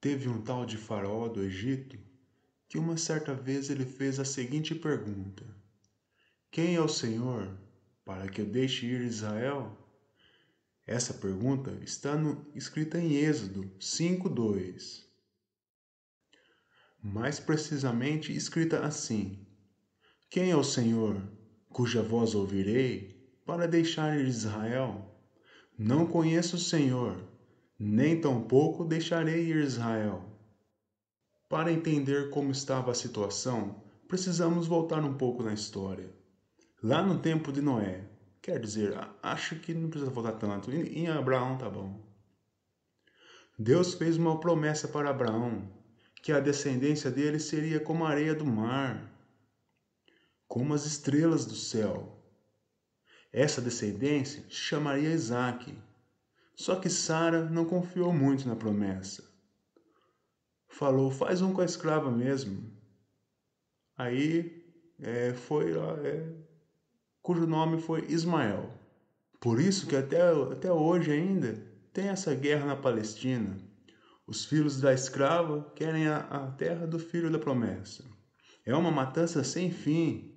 Teve um tal de Faraó do Egito que uma certa vez ele fez a seguinte pergunta: Quem é o Senhor para que eu deixe ir Israel? Essa pergunta está no, escrita em Êxodo 5:2. Mais precisamente escrita assim: Quem é o Senhor cuja voz ouvirei para deixar ir Israel? Não conheço o Senhor nem tampouco deixarei Israel. Para entender como estava a situação, precisamos voltar um pouco na história. Lá no tempo de Noé, quer dizer, acho que não precisa voltar tanto, em Abraão tá bom. Deus fez uma promessa para Abraão, que a descendência dele seria como a areia do mar, como as estrelas do céu. Essa descendência chamaria Isaac, só que Sara não confiou muito na promessa. Falou: faz um com a escrava mesmo. Aí é, foi é, cujo nome foi Ismael. Por isso que até, até hoje ainda tem essa guerra na Palestina. Os filhos da escrava querem a, a terra do filho da promessa. É uma matança sem fim.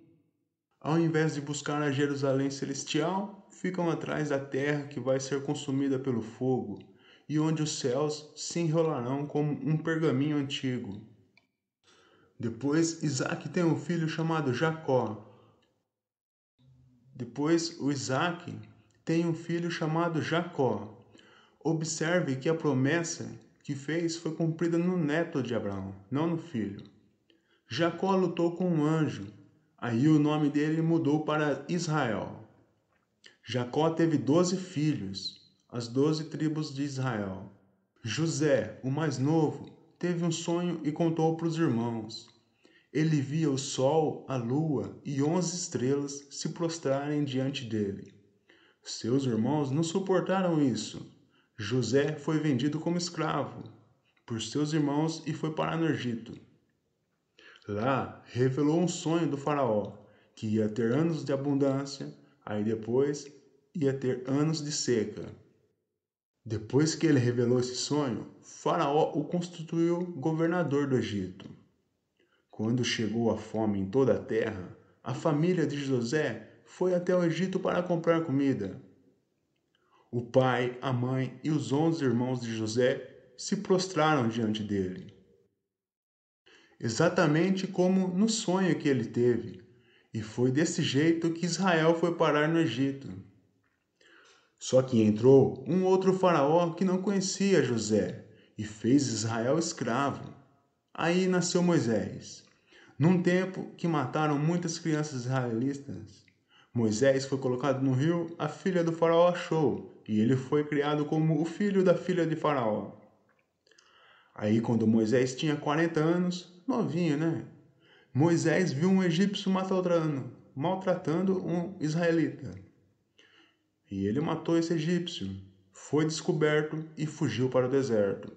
Ao invés de buscar a Jerusalém celestial, ficam atrás da terra que vai ser consumida pelo fogo, e onde os céus se enrolarão como um pergaminho antigo. Depois Isaac tem um filho chamado Jacó. Depois o Isaac tem um filho chamado Jacó. Observe que a promessa que fez foi cumprida no neto de Abraão, não no filho. Jacó lutou com um anjo, aí o nome dele mudou para Israel. Jacó teve doze filhos, as doze tribos de Israel. José, o mais novo, teve um sonho e contou para os irmãos. Ele via o sol, a lua e onze estrelas se prostrarem diante dele. Seus irmãos não suportaram isso. José foi vendido como escravo por seus irmãos e foi parar no Egito. Lá revelou um sonho do Faraó, que ia ter anos de abundância Aí depois ia ter anos de seca. Depois que ele revelou esse sonho, Faraó o constituiu governador do Egito. Quando chegou a fome em toda a terra, a família de José foi até o Egito para comprar comida. O pai, a mãe e os onze irmãos de José se prostraram diante dele. Exatamente como no sonho que ele teve, e foi desse jeito que Israel foi parar no Egito. Só que entrou um outro faraó que não conhecia José e fez Israel escravo. Aí nasceu Moisés. Num tempo que mataram muitas crianças israelitas, Moisés foi colocado no rio, a filha do faraó achou, e ele foi criado como o filho da filha de faraó. Aí quando Moisés tinha 40 anos, novinho, né? Moisés viu um egípcio maltratando, maltratando um israelita. E ele matou esse egípcio, foi descoberto e fugiu para o deserto.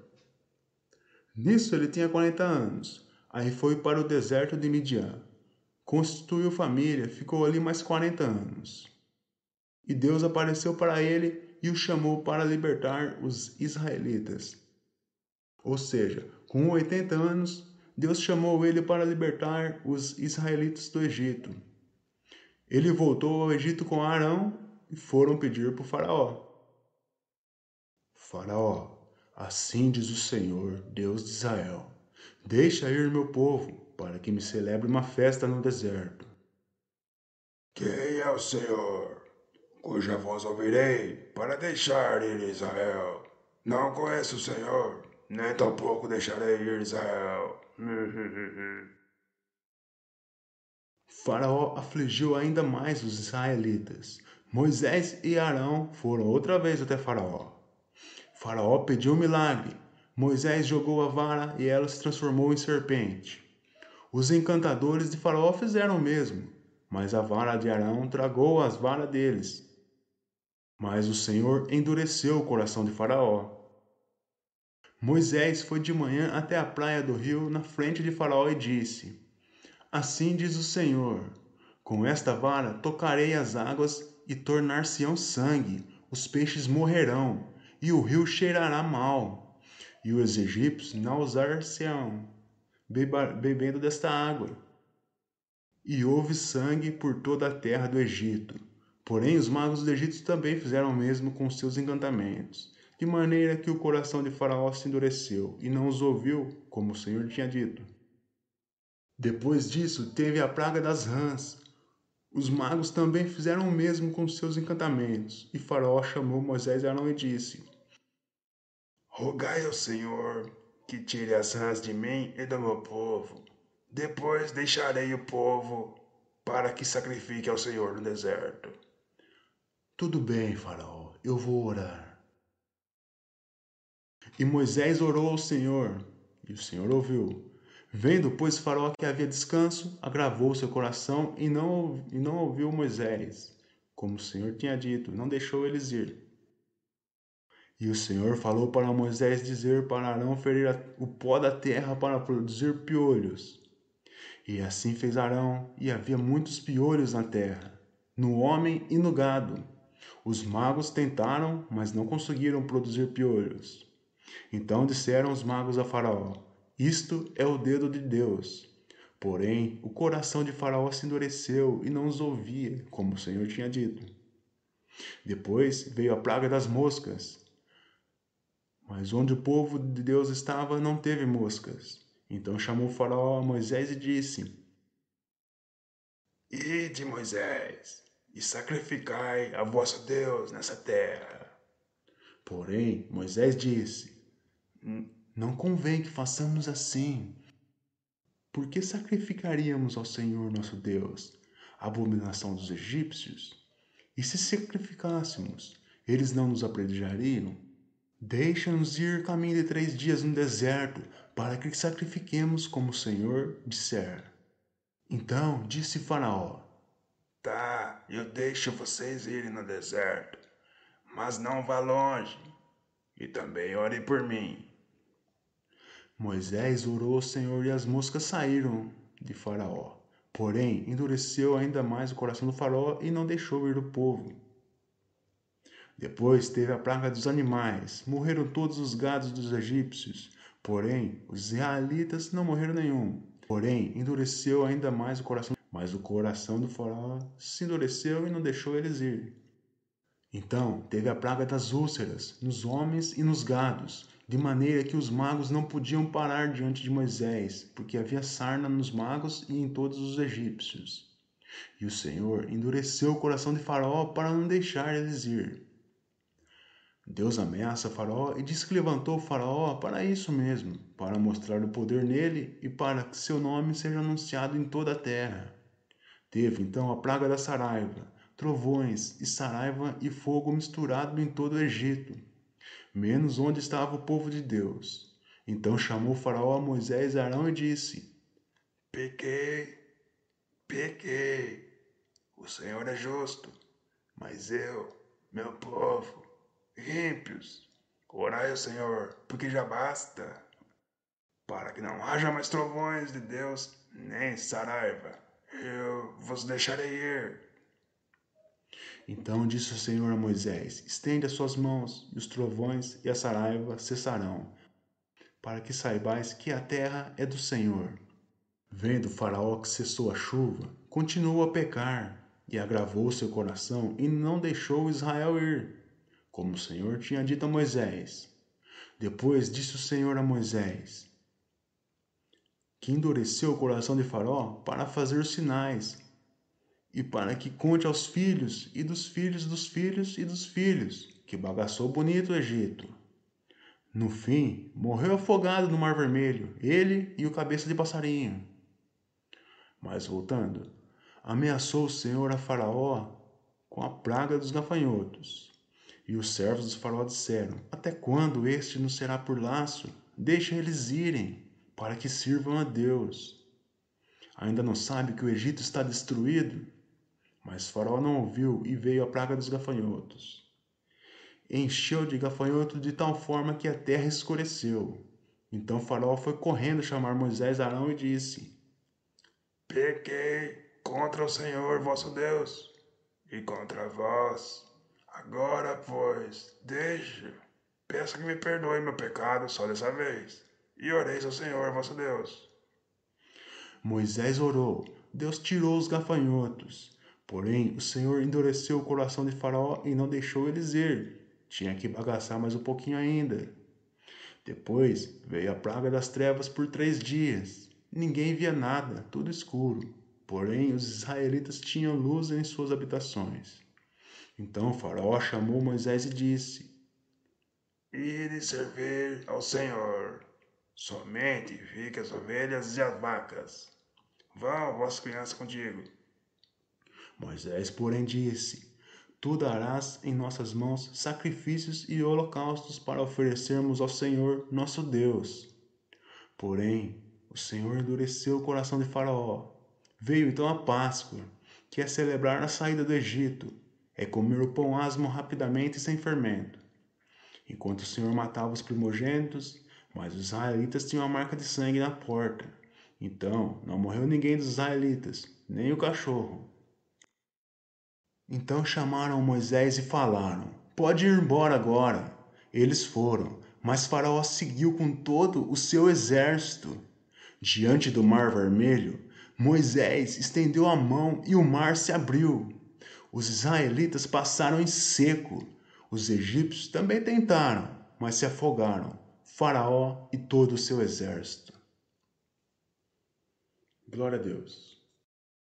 Nisso ele tinha 40 anos. Aí foi para o deserto de Midian. Constituiu família, ficou ali mais 40 anos. E Deus apareceu para ele e o chamou para libertar os israelitas. Ou seja, com 80 anos, Deus chamou ele para libertar os israelitas do Egito. Ele voltou ao Egito com Arão e foram pedir para o Faraó. Faraó, assim diz o Senhor, Deus de Israel: Deixa ir meu povo, para que me celebre uma festa no deserto. Quem é o Senhor, cuja voz ouvirei para deixar ir Israel? Não conheço o Senhor, nem tampouco deixarei ir Israel. Faraó afligiu ainda mais os israelitas. Moisés e Arão foram outra vez até Faraó. Faraó pediu um milagre. Moisés jogou a vara e ela se transformou em serpente. Os encantadores de Faraó fizeram o mesmo, mas a vara de Arão tragou as varas deles. Mas o Senhor endureceu o coração de Faraó Moisés foi de manhã até a praia do rio na frente de Faraó e disse: Assim diz o Senhor: Com esta vara tocarei as águas e tornar-se-ão sangue, os peixes morrerão e o rio cheirará mal. e os egípcios nausar-se-ão, bebendo desta água. E houve sangue por toda a terra do Egito. Porém, os magos do Egito também fizeram o mesmo com seus encantamentos, de maneira que o coração de Faraó se endureceu e não os ouviu, como o Senhor tinha dito. Depois disso, teve a praga das rãs. Os magos também fizeram o mesmo com seus encantamentos, e Faraó chamou Moisés e Arão e disse: Rogai ao Senhor que tire as rãs de mim e do meu povo. Depois deixarei o povo para que sacrifique ao Senhor no deserto. Tudo bem, Faraó, eu vou orar. E Moisés orou ao Senhor, e o Senhor ouviu. Vendo, pois, Faraó que havia descanso, agravou seu coração e não, e não ouviu Moisés, como o Senhor tinha dito, não deixou eles ir. E o Senhor falou para Moisés dizer para Arão ferir o pó da terra para produzir piolhos. E assim fez Arão, e havia muitos piolhos na terra, no homem e no gado. Os magos tentaram, mas não conseguiram produzir piolhos. Então disseram os magos a Faraó: Isto é o dedo de Deus. Porém, o coração de Faraó se endureceu e não os ouvia, como o Senhor tinha dito. Depois veio a praga das moscas. Mas onde o povo de Deus estava não teve moscas. Então chamou Faraó a Moisés e disse: Ide, Moisés, e sacrificai a vosso Deus nessa terra. Porém, Moisés disse: Não convém que façamos assim. Por que sacrificaríamos ao Senhor nosso Deus a abominação dos egípcios? E se sacrificássemos, eles não nos apredejariam? Deixa-nos ir caminho de três dias no deserto, para que sacrifiquemos como o Senhor disser. Então disse Faraó: Tá, eu deixo vocês irem no deserto, mas não vá longe. E também ore por mim. Moisés orou ao Senhor e as moscas saíram de Faraó. Porém, endureceu ainda mais o coração do Faraó e não deixou ir o povo. Depois teve a praga dos animais, morreram todos os gados dos egípcios, porém os israelitas não morreram nenhum. Porém, endureceu ainda mais o coração mas o coração do faraó se endureceu e não deixou eles ir. Então teve a praga das úlceras nos homens e nos gados, de maneira que os magos não podiam parar diante de Moisés, porque havia sarna nos magos e em todos os egípcios. E o Senhor endureceu o coração de Faraó para não deixar eles ir. Deus ameaça Faraó e diz que levantou Faraó para isso mesmo, para mostrar o poder nele e para que seu nome seja anunciado em toda a terra. Teve então a praga da saraiva, trovões e saraiva e fogo misturado em todo o Egito, menos onde estava o povo de Deus. Então chamou Faraó a Moisés e Arão e disse: Pequei, pequei. O Senhor é justo, mas eu, meu povo, ímpios, orai ao Senhor, porque já basta, para que não haja mais trovões de Deus, nem saraiva eu vos deixarei ir. Então disse o Senhor a Moisés: Estende as suas mãos, e os trovões e a saraiva cessarão, para que saibais que a terra é do Senhor. Vendo Faraó que cessou a chuva, continuou a pecar, e agravou seu coração, e não deixou Israel ir, como o Senhor tinha dito a Moisés. Depois disse o Senhor a Moisés: que endureceu o coração de Faraó para fazer sinais, e para que conte aos filhos e dos filhos dos filhos e dos filhos, que bagaçou bonito o Egito. No fim, morreu afogado no Mar Vermelho, ele e o cabeça de passarinho. Mas voltando, ameaçou o Senhor a Faraó com a praga dos gafanhotos. E os servos dos Faraó disseram: Até quando este nos será por laço? Deixa eles irem para que sirvam a Deus. Ainda não sabe que o Egito está destruído? Mas Faraó não ouviu e veio a praga dos gafanhotos. Encheu de gafanhotos de tal forma que a terra escureceu. Então Faraó foi correndo chamar Moisés e Arão e disse: Pequei contra o Senhor vosso Deus e contra vós. Agora, pois, deixe peço que me perdoe meu pecado só dessa vez. E oreis ao Senhor vosso Deus. Moisés orou, Deus tirou os gafanhotos. Porém, o Senhor endureceu o coração de Faraó e não deixou eles ir. Tinha que bagaçar mais um pouquinho ainda. Depois veio a praga das trevas por três dias. Ninguém via nada, tudo escuro. Porém, os israelitas tinham luz em suas habitações. Então Faraó chamou Moisés e disse: Ide servir ao Senhor. Somente fique as ovelhas e as vacas. Vão, vossas crianças, contigo. Moisés, porém, disse: Tu darás em nossas mãos sacrifícios e holocaustos para oferecermos ao Senhor nosso Deus. Porém, o Senhor endureceu o coração de Faraó. Veio então a Páscoa, que é celebrar a saída do Egito, é comer o pão asmo rapidamente e sem fermento. Enquanto o Senhor matava os primogênitos, mas os israelitas tinham a marca de sangue na porta. Então não morreu ninguém dos israelitas, nem o cachorro. Então chamaram Moisés e falaram: Pode ir embora agora. Eles foram, mas Faraó seguiu com todo o seu exército. Diante do Mar Vermelho, Moisés estendeu a mão e o mar se abriu. Os israelitas passaram em seco. Os egípcios também tentaram, mas se afogaram. Faraó e todo o seu exército. Glória a Deus.